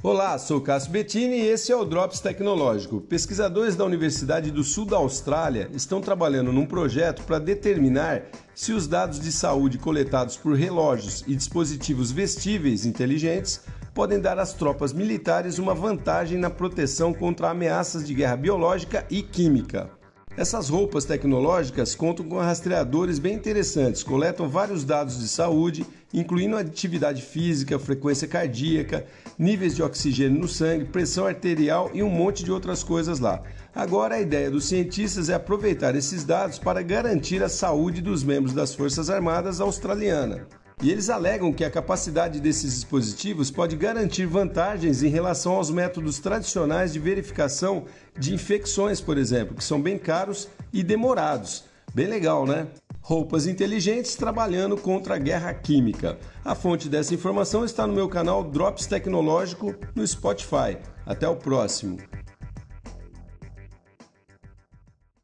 Olá, sou Cássio Bettini e esse é o Drops Tecnológico. Pesquisadores da Universidade do Sul da Austrália estão trabalhando num projeto para determinar se os dados de saúde coletados por relógios e dispositivos vestíveis inteligentes podem dar às tropas militares uma vantagem na proteção contra ameaças de guerra biológica e química. Essas roupas tecnológicas contam com rastreadores bem interessantes, coletam vários dados de saúde, incluindo atividade física, frequência cardíaca, níveis de oxigênio no sangue, pressão arterial e um monte de outras coisas lá. Agora a ideia dos cientistas é aproveitar esses dados para garantir a saúde dos membros das Forças Armadas australianas. E eles alegam que a capacidade desses dispositivos pode garantir vantagens em relação aos métodos tradicionais de verificação de infecções, por exemplo, que são bem caros e demorados. Bem legal, né? Roupas inteligentes trabalhando contra a guerra química. A fonte dessa informação está no meu canal Drops Tecnológico no Spotify. Até o próximo.